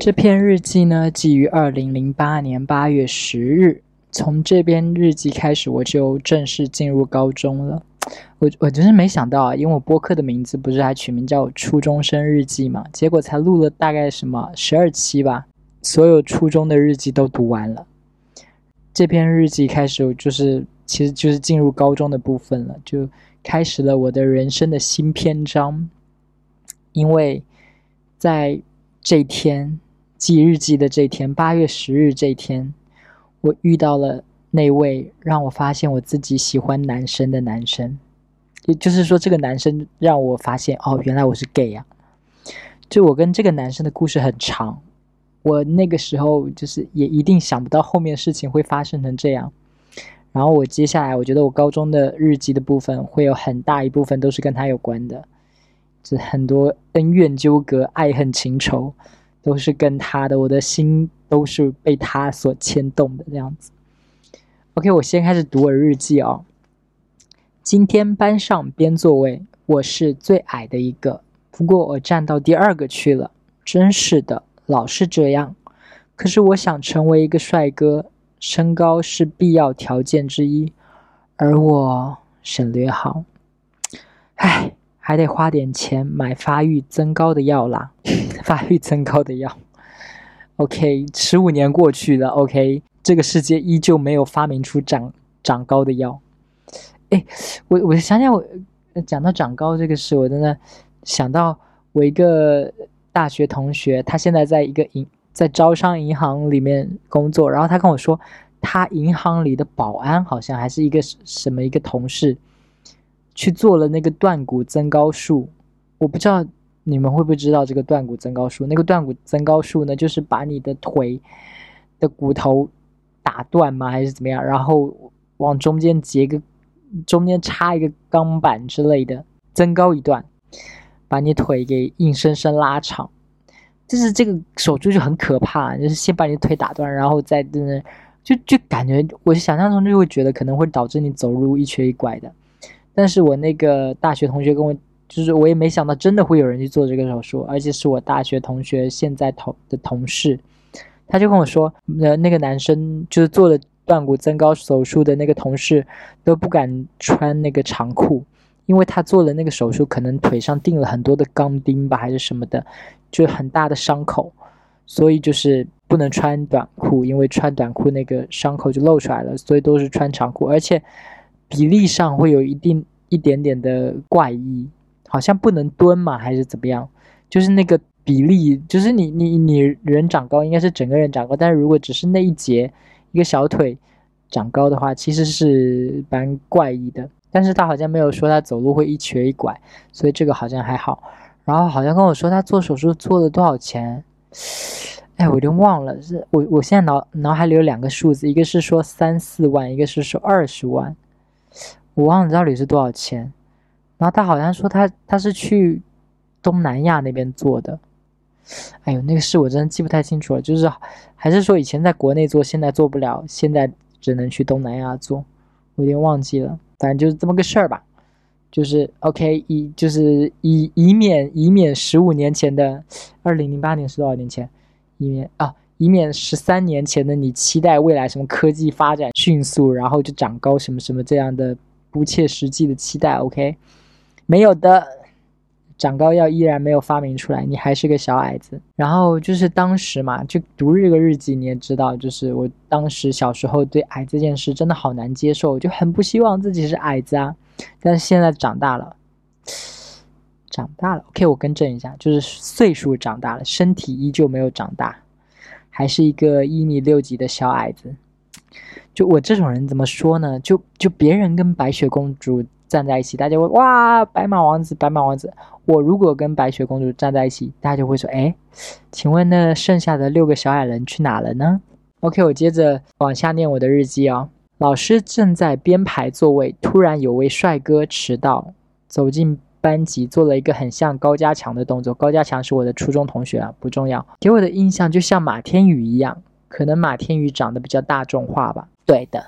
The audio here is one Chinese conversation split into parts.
这篇日记呢，记于二零零八年八月十日。从这篇日记开始，我就正式进入高中了。我我真是没想到啊，因为我播客的名字不是还取名叫《初中生日记》嘛，结果才录了大概什么十二期吧，所有初中的日记都读完了。这篇日记开始就是，其实就是进入高中的部分了，就开始了我的人生的新篇章。因为在这天记日记的这天，八月十日这天。我遇到了那位让我发现我自己喜欢男生的男生，也就是说，这个男生让我发现哦，原来我是 gay 啊！就我跟这个男生的故事很长，我那个时候就是也一定想不到后面事情会发生成这样。然后我接下来，我觉得我高中的日记的部分会有很大一部分都是跟他有关的，就很多恩怨纠葛、爱恨情仇。都是跟他的，我的心都是被他所牵动的这样子。OK，我先开始读我日记哦。今天班上编座位，我是最矮的一个，不过我站到第二个去了。真是的，老是这样。可是我想成为一个帅哥，身高是必要条件之一，而我省略号。唉。还得花点钱买发育增高的药啦，发育增高的药。OK，十五年过去了，OK，这个世界依旧没有发明出长长高的药。哎，我我想想，我讲到长高这个事，我真的想到我一个大学同学，他现在在一个银在招商银行里面工作，然后他跟我说，他银行里的保安好像还是一个什么一个同事。去做了那个断骨增高术，我不知道你们会不会知道这个断骨增高术。那个断骨增高术呢，就是把你的腿的骨头打断吗，还是怎么样？然后往中间截个，中间插一个钢板之类的，增高一段，把你腿给硬生生拉长。就是这个手术就很可怕，就是先把你腿打断，然后再真的就就感觉，我想象中就会觉得可能会导致你走路一瘸一拐的。但是我那个大学同学跟我，就是我也没想到真的会有人去做这个手术，而且是我大学同学现在同的同事，他就跟我说，呃，那个男生就是做了断骨增高手术的那个同事都不敢穿那个长裤，因为他做了那个手术，可能腿上钉了很多的钢钉吧，还是什么的，就很大的伤口，所以就是不能穿短裤，因为穿短裤那个伤口就露出来了，所以都是穿长裤，而且。比例上会有一定一点点的怪异，好像不能蹲嘛，还是怎么样？就是那个比例，就是你你你人长高应该是整个人长高，但是如果只是那一节一个小腿长高的话，其实是蛮怪异的。但是他好像没有说他走路会一瘸一拐，所以这个好像还好。然后好像跟我说他做手术做了多少钱，哎，我有点忘了，是我我现在脑脑海里有两个数字，一个是说三四万，一个是说二十万。我忘了到底是多少钱，然后他好像说他他是去东南亚那边做的，哎呦，那个事我真的记不太清楚了，就是还是说以前在国内做，现在做不了，现在只能去东南亚做，我有点忘记了，反正就是这么个事儿吧，就是 OK 以就是以以免以免十五年前的二零零八年是多少年前，以免啊。以免十三年前的你期待未来什么科技发展迅速，然后就长高什么什么这样的不切实际的期待，OK？没有的，长高药依然没有发明出来，你还是个小矮子。然后就是当时嘛，就读这个日记，你也知道，就是我当时小时候对矮这件事真的好难接受，就很不希望自己是矮子啊。但是现在长大了，长大了，OK？我更正一下，就是岁数长大了，身体依旧没有长大。还是一个一米六几的小矮子，就我这种人怎么说呢？就就别人跟白雪公主站在一起，大家会哇，白马王子，白马王子。我如果跟白雪公主站在一起，大家就会说，哎，请问那剩下的六个小矮人去哪了呢？OK，我接着往下念我的日记哦。老师正在编排座位，突然有位帅哥迟到，走进。班级做了一个很像高家强的动作，高家强是我的初中同学啊，不重要。给我的印象就像马天宇一样，可能马天宇长得比较大众化吧。对的，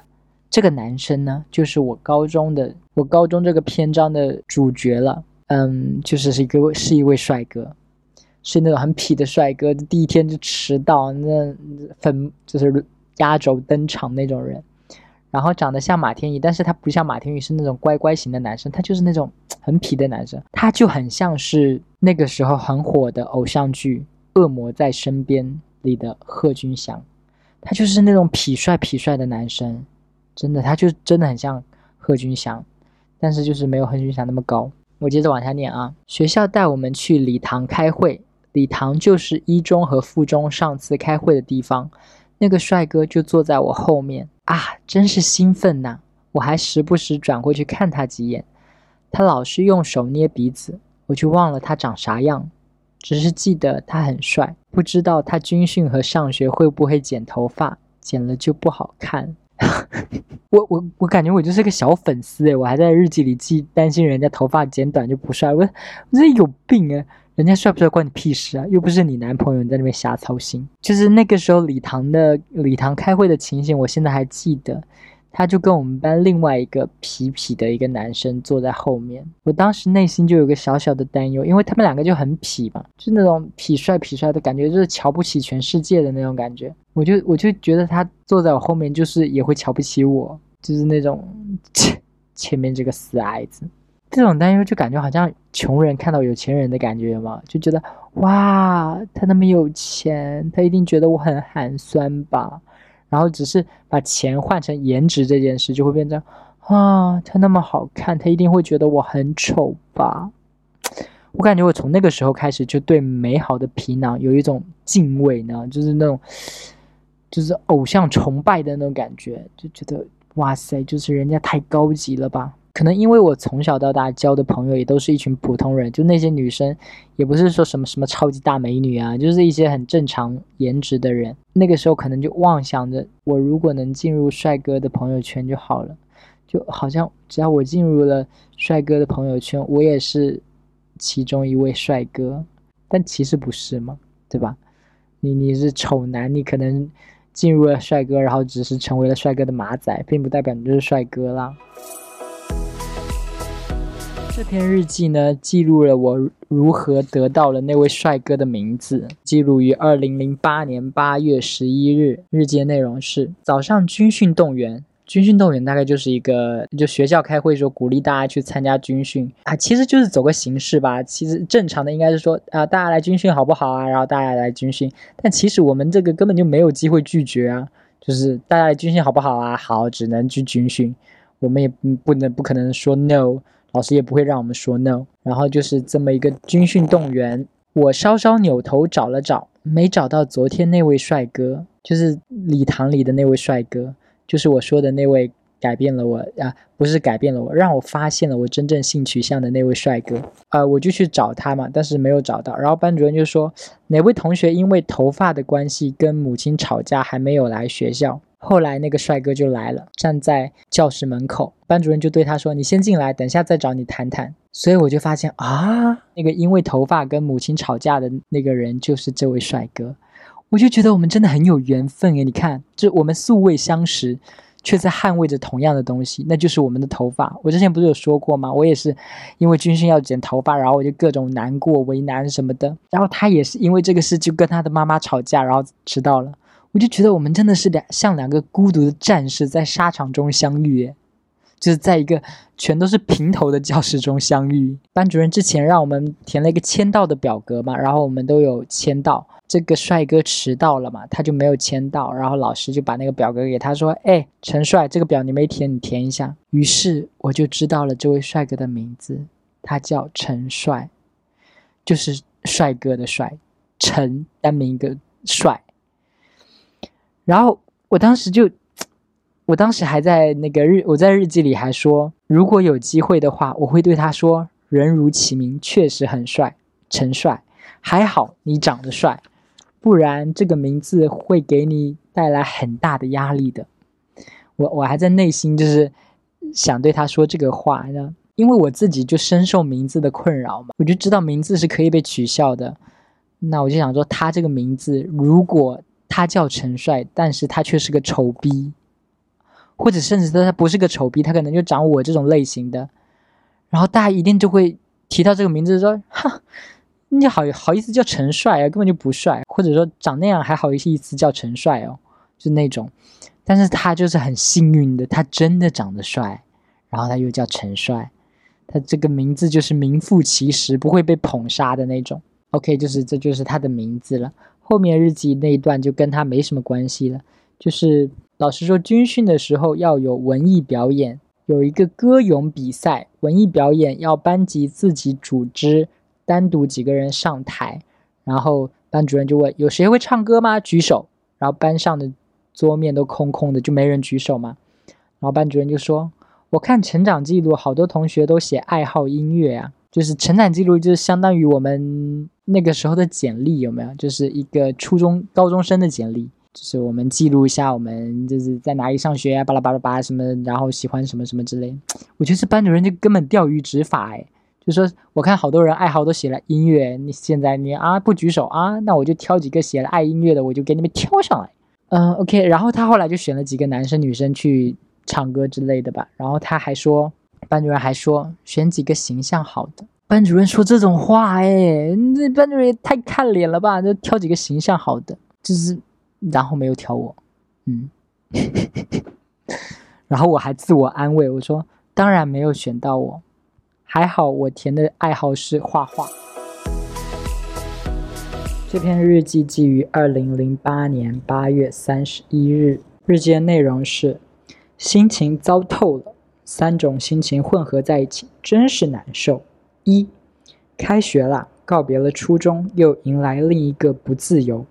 这个男生呢，就是我高中的，我高中这个篇章的主角了。嗯，就是是一个是一位帅哥。是那种很痞的帅哥，第一天就迟到，那粉就是压轴登场那种人。然后长得像马天宇，但是他不像马天宇是那种乖乖型的男生，他就是那种很痞的男生，他就很像是那个时候很火的偶像剧《恶魔在身边》里的贺军翔，他就是那种痞帅痞帅的男生，真的，他就真的很像贺军翔，但是就是没有贺军翔那么高。我接着往下念啊，学校带我们去礼堂开会，礼堂就是一中和附中上次开会的地方，那个帅哥就坐在我后面。啊，真是兴奋呐！我还时不时转过去看他几眼，他老是用手捏鼻子，我就忘了他长啥样，只是记得他很帅。不知道他军训和上学会不会剪头发，剪了就不好看。我我我感觉我就是个小粉丝诶，我还在日记里记，担心人家头发剪短就不帅。我我这有病啊！人家帅不帅关你屁事啊！又不是你男朋友，你在那边瞎操心。就是那个时候礼堂的礼堂开会的情形，我现在还记得。他就跟我们班另外一个痞痞的一个男生坐在后面，我当时内心就有个小小的担忧，因为他们两个就很痞嘛，就那种痞帅痞帅的感觉，就是瞧不起全世界的那种感觉。我就我就觉得他坐在我后面，就是也会瞧不起我，就是那种前前面这个死矮子。这种担忧就感觉好像穷人看到有钱人的感觉嘛，就觉得哇，他那么有钱，他一定觉得我很寒酸吧。然后只是把钱换成颜值这件事，就会变成啊，他那么好看，他一定会觉得我很丑吧。我感觉我从那个时候开始就对美好的皮囊有一种敬畏呢，就是那种就是偶像崇拜的那种感觉，就觉得哇塞，就是人家太高级了吧。可能因为我从小到大交的朋友也都是一群普通人，就那些女生也不是说什么什么超级大美女啊，就是一些很正常颜值的人。那个时候可能就妄想着，我如果能进入帅哥的朋友圈就好了，就好像只要我进入了帅哥的朋友圈，我也是其中一位帅哥。但其实不是嘛，对吧？你你是丑男，你可能进入了帅哥，然后只是成为了帅哥的马仔，并不代表你就是帅哥啦。这篇日记呢，记录了我如何得到了那位帅哥的名字。记录于二零零八年八月十一日。日记内容是：早上军训动员。军训动员大概就是一个，就学校开会说鼓励大家去参加军训啊，其实就是走个形式吧。其实正常的应该是说啊，大家来军训好不好啊？然后大家来军训。但其实我们这个根本就没有机会拒绝啊，就是大家来军训好不好啊？好，只能去军训。我们也不能不可能说 no。老师也不会让我们说 no，然后就是这么一个军训动员。我稍稍扭头找了找，没找到昨天那位帅哥，就是礼堂里的那位帅哥，就是我说的那位改变了我啊，不是改变了我，让我发现了我真正性取向的那位帅哥。呃，我就去找他嘛，但是没有找到。然后班主任就说，哪位同学因为头发的关系跟母亲吵架，还没有来学校。后来那个帅哥就来了，站在教室门口，班主任就对他说：“你先进来，等下再找你谈谈。”所以我就发现啊，那个因为头发跟母亲吵架的那个人就是这位帅哥，我就觉得我们真的很有缘分诶，你看，就我们素未相识，却在捍卫着同样的东西，那就是我们的头发。我之前不是有说过吗？我也是因为军训要剪头发，然后我就各种难过、为难什么的。然后他也是因为这个事就跟他的妈妈吵架，然后迟到了。我就觉得我们真的是两像两个孤独的战士在沙场中相遇，就是在一个全都是平头的教室中相遇。班主任之前让我们填了一个签到的表格嘛，然后我们都有签到。这个帅哥迟到了嘛，他就没有签到，然后老师就把那个表格给他说：“哎，陈帅，这个表你没填，你填一下。”于是我就知道了这位帅哥的名字，他叫陈帅，就是帅哥的帅，陈单名一个帅。然后我当时就，我当时还在那个日，我在日记里还说，如果有机会的话，我会对他说，人如其名，确实很帅，陈帅，还好你长得帅，不然这个名字会给你带来很大的压力的。我我还在内心就是想对他说这个话呢，因为我自己就深受名字的困扰嘛，我就知道名字是可以被取笑的，那我就想说他这个名字如果。他叫陈帅，但是他却是个丑逼，或者甚至说他不是个丑逼，他可能就长我这种类型的，然后大家一定就会提到这个名字，说哈，你好好意思叫陈帅啊，根本就不帅，或者说长那样还好意思叫陈帅哦，就那种。但是他就是很幸运的，他真的长得帅，然后他又叫陈帅，他这个名字就是名副其实，不会被捧杀的那种。OK，就是这就是他的名字了。后面日记那一段就跟他没什么关系了，就是老师说军训的时候要有文艺表演，有一个歌咏比赛，文艺表演要班级自己组织。单独几个人上台，然后班主任就问：“有谁会唱歌吗？举手。”然后班上的桌面都空空的，就没人举手嘛。然后班主任就说：“我看成长记录，好多同学都写爱好音乐啊，就是成长记录就是相当于我们那个时候的简历，有没有？就是一个初中高中生的简历，就是我们记录一下我们就是在哪里上学啊，巴拉巴拉巴拉什么，然后喜欢什么什么之类。我觉得这班主任就根本钓鱼执法哎。”就说我看好多人爱好都写了音乐，你现在你啊不举手啊，那我就挑几个写了爱音乐的，我就给你们挑上来。嗯，OK。然后他后来就选了几个男生女生去唱歌之类的吧。然后他还说，班主任还说选几个形象好的。班主任说这种话，哎，这班主任也太看脸了吧？就挑几个形象好的，就是然后没有挑我，嗯。然后我还自我安慰，我说当然没有选到我。还好我填的爱好是画画。这篇日记记于二零零八年八月三十一日。日记的内容是：心情糟透了，三种心情混合在一起，真是难受。一，开学了，告别了初中，又迎来另一个不自由，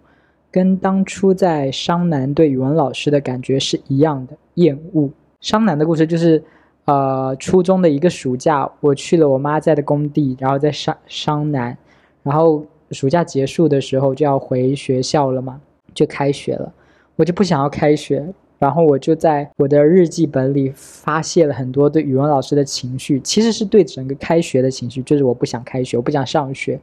跟当初在商南对语文老师的感觉是一样的，厌恶。商南的故事就是。呃，初中的一个暑假，我去了我妈在的工地，然后在商商南，然后暑假结束的时候就要回学校了嘛，就开学了，我就不想要开学，然后我就在我的日记本里发泄了很多对语文老师的情绪，其实是对整个开学的情绪，就是我不想开学，我不想上学，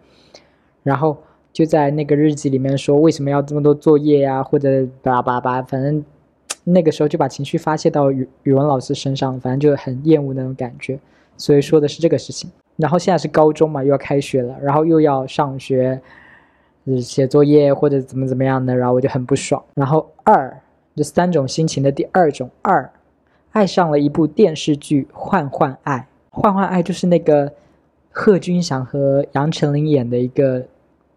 然后就在那个日记里面说为什么要这么多作业呀，或者叭叭叭，反正。那个时候就把情绪发泄到语语文老师身上，反正就很厌恶那种感觉，所以说的是这个事情。然后现在是高中嘛，又要开学了，然后又要上学，写作业或者怎么怎么样的，然后我就很不爽。然后二，这三种心情的第二种二，爱上了一部电视剧《换换爱》，《换换爱》就是那个贺军翔和杨丞琳演的一个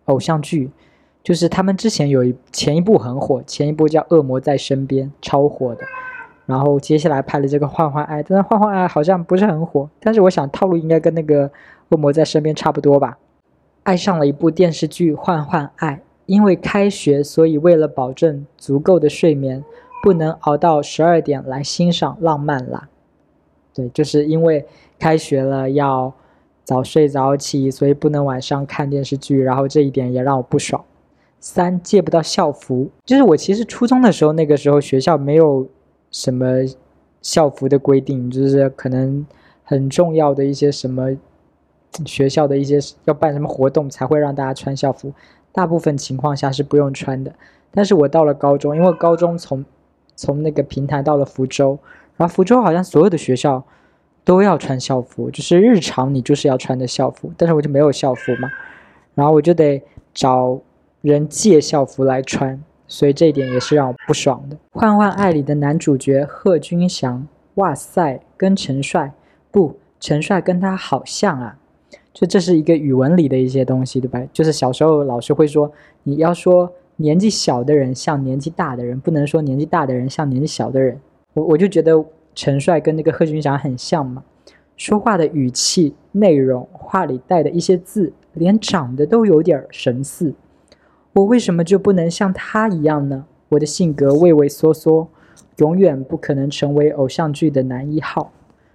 偶像剧。就是他们之前有一前一部很火，前一部叫《恶魔在身边》，超火的。然后接下来拍了这个《换换爱》，但是《换换爱》好像不是很火。但是我想套路应该跟那个《恶魔在身边》差不多吧。爱上了一部电视剧《换换爱》，因为开学，所以为了保证足够的睡眠，不能熬到十二点来欣赏浪漫啦。对，就是因为开学了要早睡早起，所以不能晚上看电视剧。然后这一点也让我不爽。三借不到校服，就是我其实初中的时候，那个时候学校没有什么校服的规定，就是可能很重要的一些什么学校的一些要办什么活动才会让大家穿校服，大部分情况下是不用穿的。但是我到了高中，因为高中从从那个平台到了福州，然后福州好像所有的学校都要穿校服，就是日常你就是要穿的校服，但是我就没有校服嘛，然后我就得找。人借校服来穿，所以这一点也是让我不爽的。《换换爱》里的男主角贺军翔，哇塞，跟陈帅不，陈帅跟他好像啊。就这是一个语文里的一些东西，对吧？就是小时候老师会说，你要说年纪小的人像年纪大的人，不能说年纪大的人像年纪小的人。我我就觉得陈帅跟那个贺军翔很像嘛，说话的语气、内容、话里带的一些字，连长得都有点神似。我为什么就不能像他一样呢？我的性格畏畏缩缩，永远不可能成为偶像剧的男一号。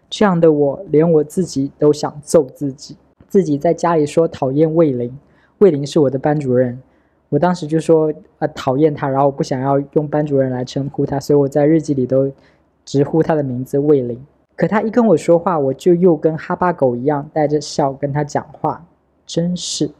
这样的我，连我自己都想揍自己。自己在家里说讨厌魏玲，魏玲是我的班主任。我当时就说啊讨厌他，然后我不想要用班主任来称呼他，所以我在日记里都直呼他的名字魏玲。可他一跟我说话，我就又跟哈巴狗一样带着笑跟他讲话，真是。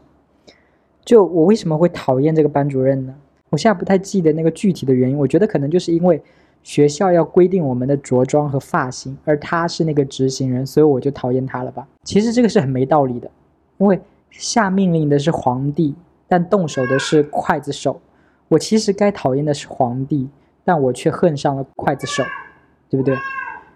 就我为什么会讨厌这个班主任呢？我现在不太记得那个具体的原因。我觉得可能就是因为学校要规定我们的着装和发型，而他是那个执行人，所以我就讨厌他了吧。其实这个是很没道理的，因为下命令的是皇帝，但动手的是刽子手。我其实该讨厌的是皇帝，但我却恨上了刽子手，对不对？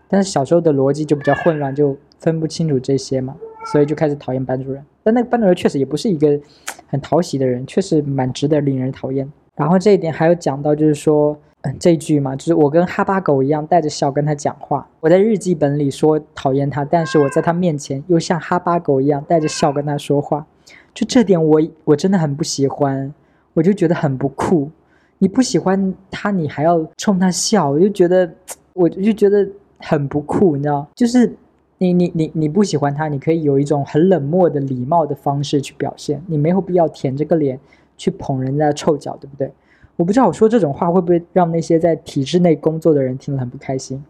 但是小时候的逻辑就比较混乱，就分不清楚这些嘛，所以就开始讨厌班主任。但那个班主任确实也不是一个很讨喜的人，确实蛮值得令人讨厌。然后这一点还有讲到，就是说。嗯，这句嘛，就是我跟哈巴狗一样带着笑跟他讲话。我在日记本里说讨厌他，但是我在他面前又像哈巴狗一样带着笑跟他说话。就这点，我我真的很不喜欢，我就觉得很不酷。你不喜欢他，你还要冲他笑，我就觉得，我就觉得很不酷，你知道？就是你你你你不喜欢他，你可以有一种很冷漠的礼貌的方式去表现，你没有必要舔着个脸去捧人家的臭脚，对不对？我不知道我说这种话会不会让那些在体制内工作的人听了很不开心，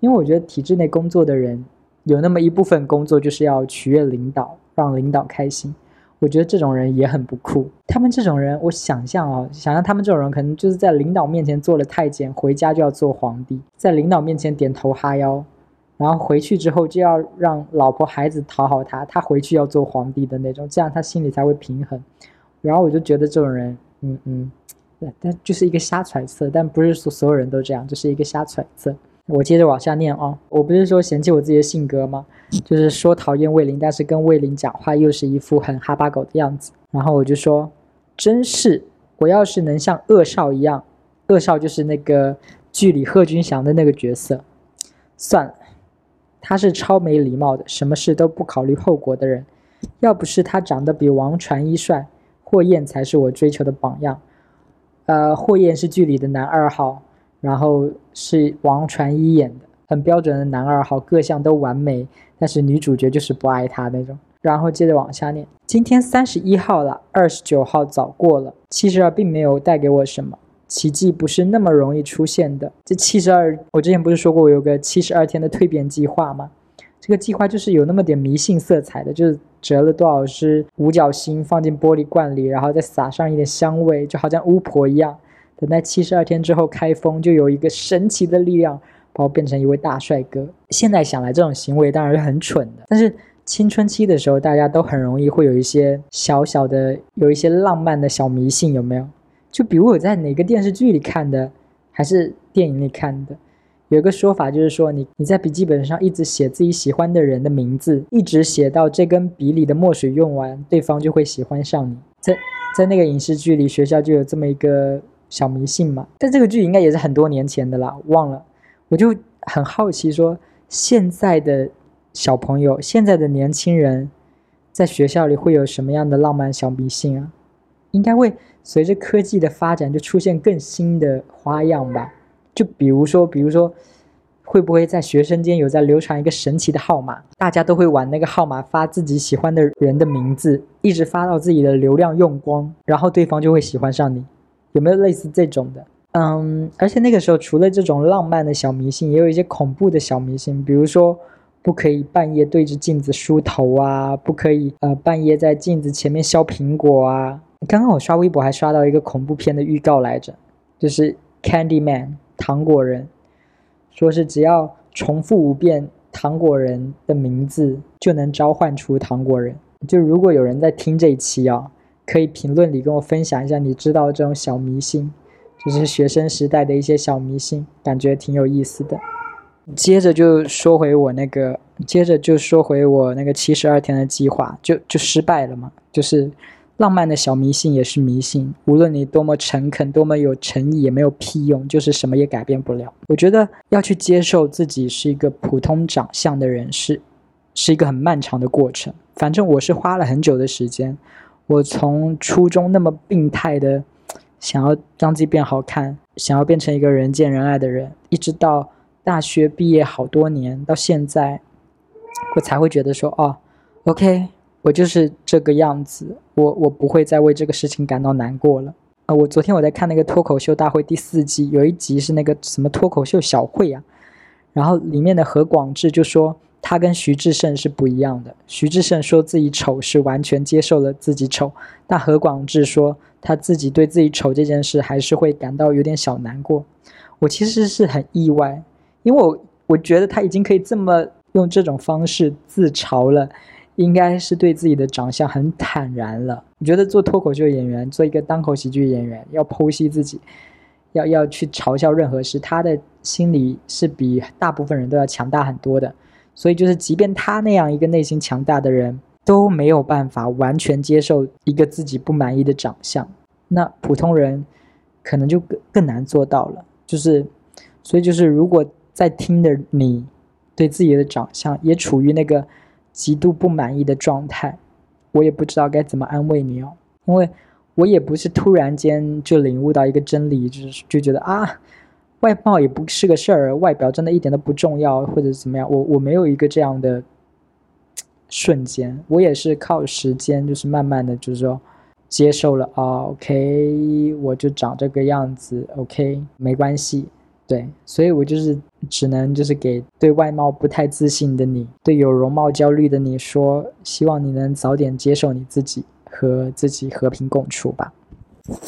因为我觉得体制内工作的人有那么一部分工作就是要取悦领导，让领导开心。我觉得这种人也很不酷。他们这种人，我想象啊，想象他们这种人可能就是在领导面前做了太监，回家就要做皇帝，在领导面前点头哈腰，然后回去之后就要让老婆孩子讨好他，他回去要做皇帝的那种，这样他心里才会平衡。然后我就觉得这种人，嗯嗯。对，但就是一个瞎揣测，但不是说所有人都这样，就是一个瞎揣测。我接着往下念啊，我不是说嫌弃我自己的性格吗？就是说讨厌魏林，但是跟魏林讲话又是一副很哈巴狗的样子。然后我就说，真是，我要是能像恶少一样，恶少就是那个剧里贺军翔的那个角色。算了，他是超没礼貌的，什么事都不考虑后果的人。要不是他长得比王传一帅，霍艳才是我追求的榜样。呃，霍彦是剧里的男二号，然后是王传一演的，很标准的男二号，各项都完美，但是女主角就是不爱他那种。然后接着往下念，今天三十一号了，二十九号早过了，七十二并没有带给我什么，奇迹不是那么容易出现的。这七十二，我之前不是说过我有个七十二天的蜕变计划吗？这个计划就是有那么点迷信色彩的，就是折了多少只五角星放进玻璃罐里，然后再撒上一点香味，就好像巫婆一样。等待七十二天之后开封，就有一个神奇的力量把我变成一位大帅哥。现在想来，这种行为当然是很蠢的。但是青春期的时候，大家都很容易会有一些小小的、有一些浪漫的小迷信，有没有？就比如我在哪个电视剧里看的，还是电影里看的。有个说法就是说，你你在笔记本上一直写自己喜欢的人的名字，一直写到这根笔里的墨水用完，对方就会喜欢上你。在在那个影视剧里，学校就有这么一个小迷信嘛。但这个剧应该也是很多年前的啦，忘了。我就很好奇，说现在的小朋友，现在的年轻人，在学校里会有什么样的浪漫小迷信啊？应该会随着科技的发展，就出现更新的花样吧。就比如说，比如说，会不会在学生间有在流传一个神奇的号码？大家都会玩那个号码，发自己喜欢的人的名字，一直发到自己的流量用光，然后对方就会喜欢上你。有没有类似这种的？嗯，而且那个时候除了这种浪漫的小迷信，也有一些恐怖的小迷信，比如说不可以半夜对着镜子梳头啊，不可以呃半夜在镜子前面削苹果啊。刚刚我刷微博还刷到一个恐怖片的预告来着，就是 Candy Man。糖果人说是只要重复五遍糖果人的名字，就能召唤出糖果人。就如果有人在听这一期啊，可以评论里跟我分享一下你知道这种小迷信，就是学生时代的一些小迷信，感觉挺有意思的。接着就说回我那个，接着就说回我那个七十二天的计划，就就失败了嘛，就是。浪漫的小迷信也是迷信，无论你多么诚恳、多么有诚意，也没有屁用，就是什么也改变不了。我觉得要去接受自己是一个普通长相的人，是是一个很漫长的过程。反正我是花了很久的时间，我从初中那么病态的想要让自己变好看，想要变成一个人见人爱的人，一直到大学毕业好多年，到现在，我才会觉得说，哦，OK。我就是这个样子，我我不会再为这个事情感到难过了啊！我昨天我在看那个脱口秀大会第四季，有一集是那个什么脱口秀小会啊，然后里面的何广智就说他跟徐志胜是不一样的。徐志胜说自己丑是完全接受了自己丑，但何广智说他自己对自己丑这件事还是会感到有点小难过。我其实是很意外，因为我我觉得他已经可以这么用这种方式自嘲了。应该是对自己的长相很坦然了。我觉得做脱口秀演员，做一个单口喜剧演员，要剖析自己，要要去嘲笑任何事，他的心理是比大部分人都要强大很多的。所以就是，即便他那样一个内心强大的人，都没有办法完全接受一个自己不满意的长相。那普通人可能就更更难做到了。就是，所以就是，如果在听的你对自己的长相也处于那个。极度不满意的状态，我也不知道该怎么安慰你哦，因为我也不是突然间就领悟到一个真理，就是就觉得啊，外貌也不是个事儿，外表真的一点都不重要，或者怎么样，我我没有一个这样的瞬间，我也是靠时间，就是慢慢的就是说接受了啊，OK，我就长这个样子，OK，没关系。对，所以我就是只能就是给对外貌不太自信的你，对有容貌焦虑的你说，希望你能早点接受你自己，和自己和平共处吧。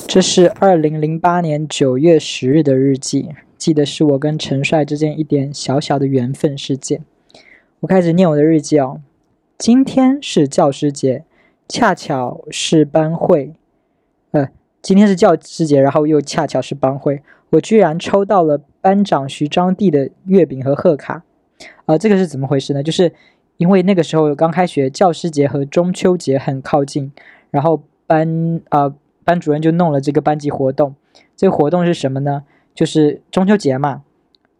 这是二零零八年九月十日的日记，记得是我跟陈帅之间一点小小的缘分事件。我开始念我的日记哦，今天是教师节，恰巧是班会，呃，今天是教师节，然后又恰巧是班会。我居然抽到了班长徐章地的月饼和贺卡，呃，这个是怎么回事呢？就是因为那个时候刚开学，教师节和中秋节很靠近，然后班呃班主任就弄了这个班级活动。这个活动是什么呢？就是中秋节嘛，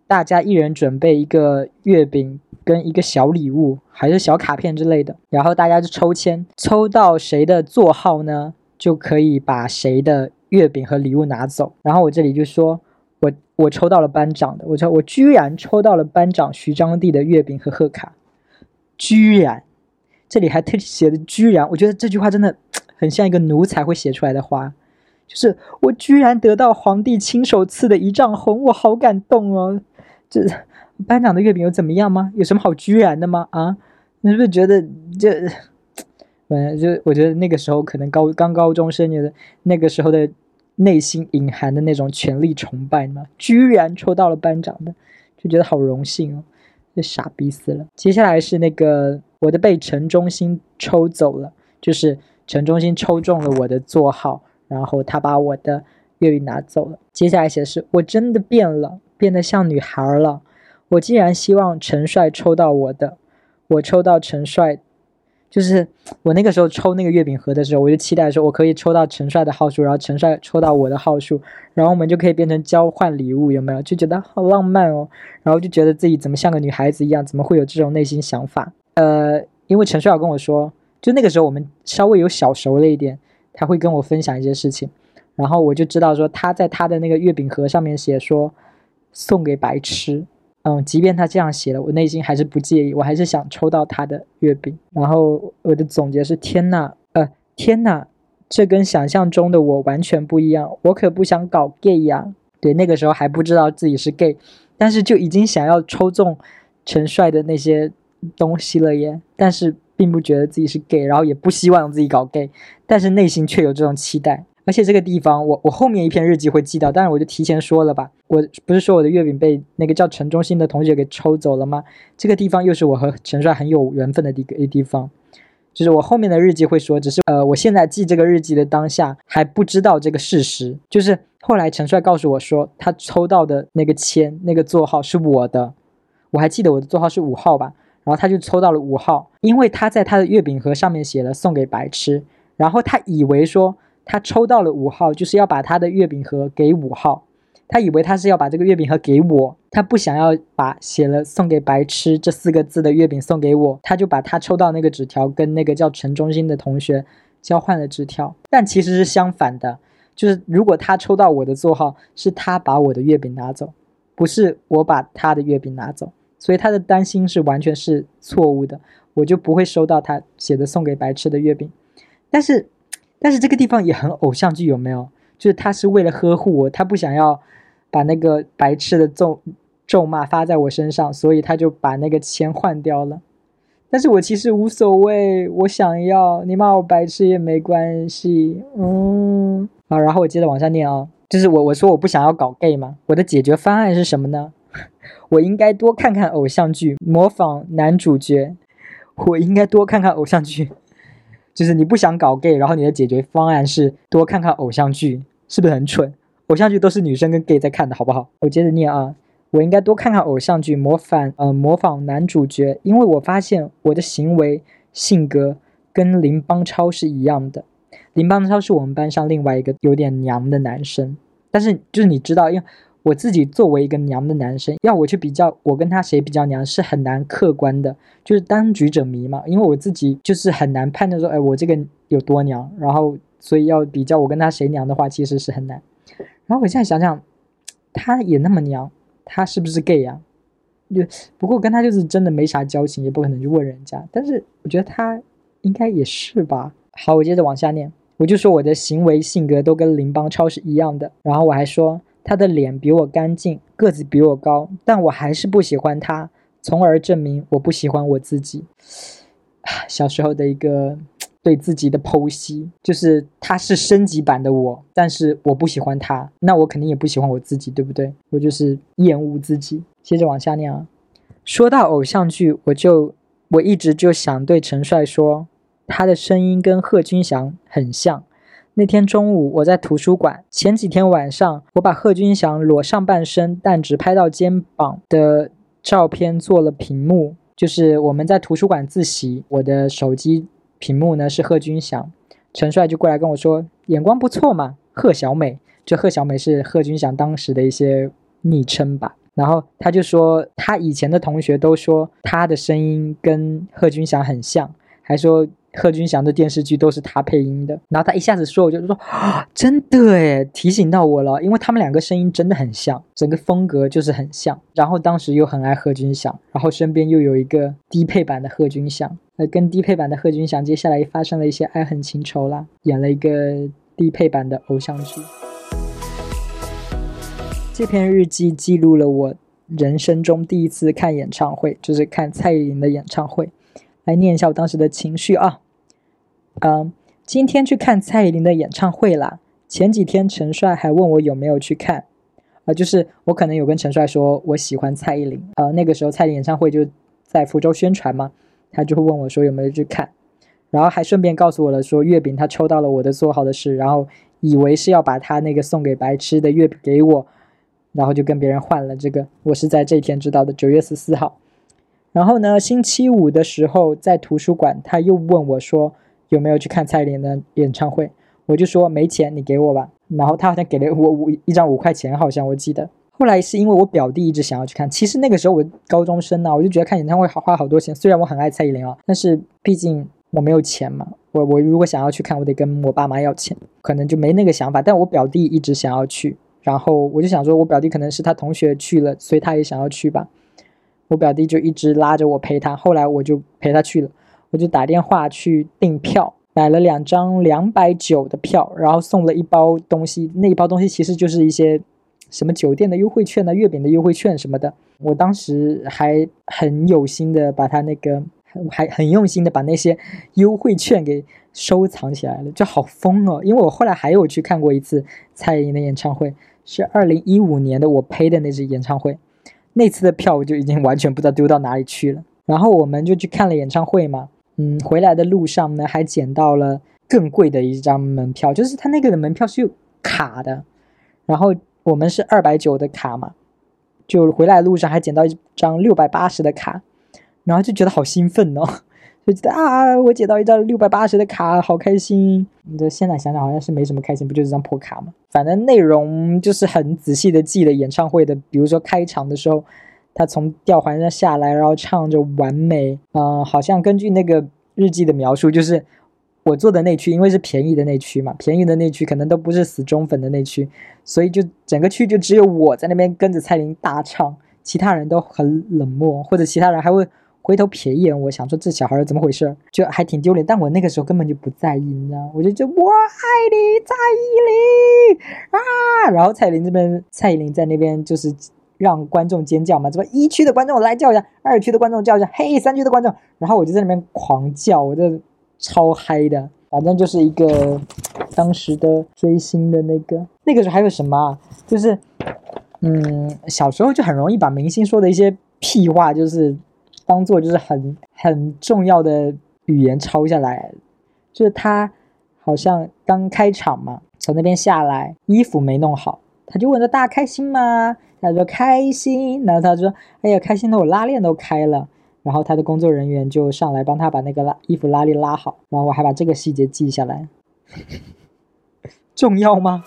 大家一人准备一个月饼跟一个小礼物，还是小卡片之类的，然后大家就抽签，抽到谁的座号呢，就可以把谁的。月饼和礼物拿走，然后我这里就说，我我抽到了班长的，我抽我居然抽到了班长徐章帝的月饼和贺卡，居然，这里还特写的居然，我觉得这句话真的很像一个奴才会写出来的话，就是我居然得到皇帝亲手赐的一丈红，我好感动哦，这班长的月饼又怎么样吗？有什么好居然的吗？啊，你是不是觉得这，嗯，就我觉得那个时候可能高刚高中生的那个时候的。内心隐含的那种权力崇拜嘛，居然抽到了班长的，就觉得好荣幸哦，这傻逼死了。接下来是那个我的被陈中心抽走了，就是陈中心抽中了我的座号，然后他把我的粤语拿走了。接下来写的是我真的变了，变得像女孩了。我竟然希望陈帅抽到我的，我抽到陈帅。就是我那个时候抽那个月饼盒的时候，我就期待说，我可以抽到陈帅的号数，然后陈帅抽到我的号数，然后我们就可以变成交换礼物，有没有？就觉得好浪漫哦，然后就觉得自己怎么像个女孩子一样，怎么会有这种内心想法？呃，因为陈帅要跟我说，就那个时候我们稍微有小熟了一点，他会跟我分享一些事情，然后我就知道说他在他的那个月饼盒上面写说送给白痴。嗯，即便他这样写了，我内心还是不介意，我还是想抽到他的月饼。然后我的总结是：天呐，呃，天呐，这跟想象中的我完全不一样。我可不想搞 gay 呀。对，那个时候还不知道自己是 gay，但是就已经想要抽中陈帅的那些东西了耶。但是并不觉得自己是 gay，然后也不希望自己搞 gay，但是内心却有这种期待。而且这个地方，我我后面一篇日记会记到，但是我就提前说了吧。我不是说我的月饼被那个叫陈忠心的同学给抽走了吗？这个地方又是我和陈帅很有缘分的一个地方，就是我后面的日记会说，只是呃，我现在记这个日记的当下还不知道这个事实。就是后来陈帅告诉我说，他抽到的那个签那个座号是我的，我还记得我的座号是五号吧，然后他就抽到了五号，因为他在他的月饼盒上面写了送给白痴，然后他以为说。他抽到了五号，就是要把他的月饼盒给五号。他以为他是要把这个月饼盒给我，他不想要把写了送给白痴这四个字的月饼送给我，他就把他抽到那个纸条跟那个叫陈忠心的同学交换了纸条。但其实是相反的，就是如果他抽到我的座号，是他把我的月饼拿走，不是我把他的月饼拿走。所以他的担心是完全是错误的，我就不会收到他写的送给白痴的月饼。但是。但是这个地方也很偶像剧，有没有？就是他是为了呵护我，他不想要把那个白痴的咒咒骂发在我身上，所以他就把那个签换掉了。但是我其实无所谓，我想要你骂我白痴也没关系。嗯，好，然后我接着往下念啊，就是我我说我不想要搞 gay 嘛，我的解决方案是什么呢？我应该多看看偶像剧，模仿男主角。我应该多看看偶像剧。就是你不想搞 gay，然后你的解决方案是多看看偶像剧，是不是很蠢？偶像剧都是女生跟 gay 在看的，好不好？我接着念啊，我应该多看看偶像剧，模仿呃模仿男主角，因为我发现我的行为性格跟林邦超是一样的。林邦超是我们班上另外一个有点娘的男生，但是就是你知道，因为。我自己作为一个娘的男生，要我去比较我跟他谁比较娘是很难客观的，就是当局者迷嘛。因为我自己就是很难判断说，哎，我这个有多娘，然后所以要比较我跟他谁娘的话，其实是很难。然后我现在想想，他也那么娘，他是不是 gay 啊？就不过跟他就是真的没啥交情，也不可能去问人家。但是我觉得他应该也是吧。好，我接着往下念，我就说我的行为性格都跟林邦超是一样的，然后我还说。他的脸比我干净，个子比我高，但我还是不喜欢他，从而证明我不喜欢我自己。小时候的一个对自己的剖析，就是他是升级版的我，但是我不喜欢他，那我肯定也不喜欢我自己，对不对？我就是厌恶自己。接着往下念啊，说到偶像剧，我就我一直就想对陈帅说，他的声音跟贺军翔很像。那天中午，我在图书馆。前几天晚上，我把贺军翔裸上半身但只拍到肩膀的照片做了屏幕，就是我们在图书馆自习，我的手机屏幕呢是贺军翔。陈帅就过来跟我说：“眼光不错嘛，贺小美。”就贺小美是贺军翔当时的一些昵称吧。然后他就说，他以前的同学都说他的声音跟贺军翔很像，还说。贺军翔的电视剧都是他配音的，然后他一下子说，我就说啊真的诶，提醒到我了，因为他们两个声音真的很像，整个风格就是很像。然后当时又很爱贺军翔，然后身边又有一个低配版的贺军翔，呃，跟低配版的贺军翔接下来发生了一些爱恨情仇啦，演了一个低配版的偶像剧。这篇日记记录了我人生中第一次看演唱会，就是看蔡依林的演唱会。来念一下我当时的情绪啊，嗯，今天去看蔡依林的演唱会啦。前几天陈帅还问我有没有去看，啊，就是我可能有跟陈帅说我喜欢蔡依林，呃，那个时候蔡依林演唱会就在福州宣传嘛，他就会问我说有没有去看，然后还顺便告诉我了说月饼他抽到了我的做好的事，然后以为是要把他那个送给白痴的月饼给我，然后就跟别人换了这个，我是在这一天知道的，九月十四号。然后呢，星期五的时候在图书馆，他又问我说有没有去看蔡依林的演唱会，我就说没钱，你给我吧。然后他好像给了我五一张五块钱，好像我记得。后来是因为我表弟一直想要去看，其实那个时候我高中生呢，我就觉得看演唱会好花好多钱。虽然我很爱蔡依林啊，但是毕竟我没有钱嘛。我我如果想要去看，我得跟我爸妈要钱，可能就没那个想法。但我表弟一直想要去，然后我就想说，我表弟可能是他同学去了，所以他也想要去吧。我表弟就一直拉着我陪他，后来我就陪他去了，我就打电话去订票，买了两张两百九的票，然后送了一包东西，那一包东西其实就是一些什么酒店的优惠券呢、月饼的优惠券什么的。我当时还很有心的把他那个，还很用心的把那些优惠券给收藏起来了，就好疯哦！因为我后来还有去看过一次蔡依林的演唱会，是二零一五年的我陪的那支演唱会。那次的票我就已经完全不知道丢到哪里去了，然后我们就去看了演唱会嘛，嗯，回来的路上呢还捡到了更贵的一张门票，就是他那个的门票是有卡的，然后我们是二百九的卡嘛，就回来路上还捡到一张六百八十的卡，然后就觉得好兴奋哦。就觉得啊，我捡到一张六百八十的卡，好开心。你这现在想想好像是没什么开心，不就是张破卡吗？反正内容就是很仔细的记了演唱会的，比如说开场的时候，他从吊环上下来，然后唱着《完美》。嗯，好像根据那个日记的描述，就是我坐的那区，因为是便宜的那区嘛，便宜的那区可能都不是死忠粉的那区，所以就整个区就只有我在那边跟着蔡琳大唱，其他人都很冷漠，或者其他人还会。回头瞥一眼，我想说这小孩怎么回事，就还挺丢脸。但我那个时候根本就不在意，你知道我就就我爱你，蔡依林啊！然后蔡依林这边，蔡依林在那边就是让观众尖叫嘛，这么一区的观众来叫一下，二区的观众叫一下，嘿，三区的观众，然后我就在那边狂叫，我就超嗨的。反正就是一个当时的追星的那个，那个时候还有什么？啊就是嗯，小时候就很容易把明星说的一些屁话，就是。当做就是很很重要的语言抄下来，就是他好像刚开场嘛，从那边下来，衣服没弄好，他就问说大家开心吗？他说开心，然后他说哎呀开心的我拉链都开了，然后他的工作人员就上来帮他把那个拉衣服拉链拉好，然后我还把这个细节记下来，重要吗？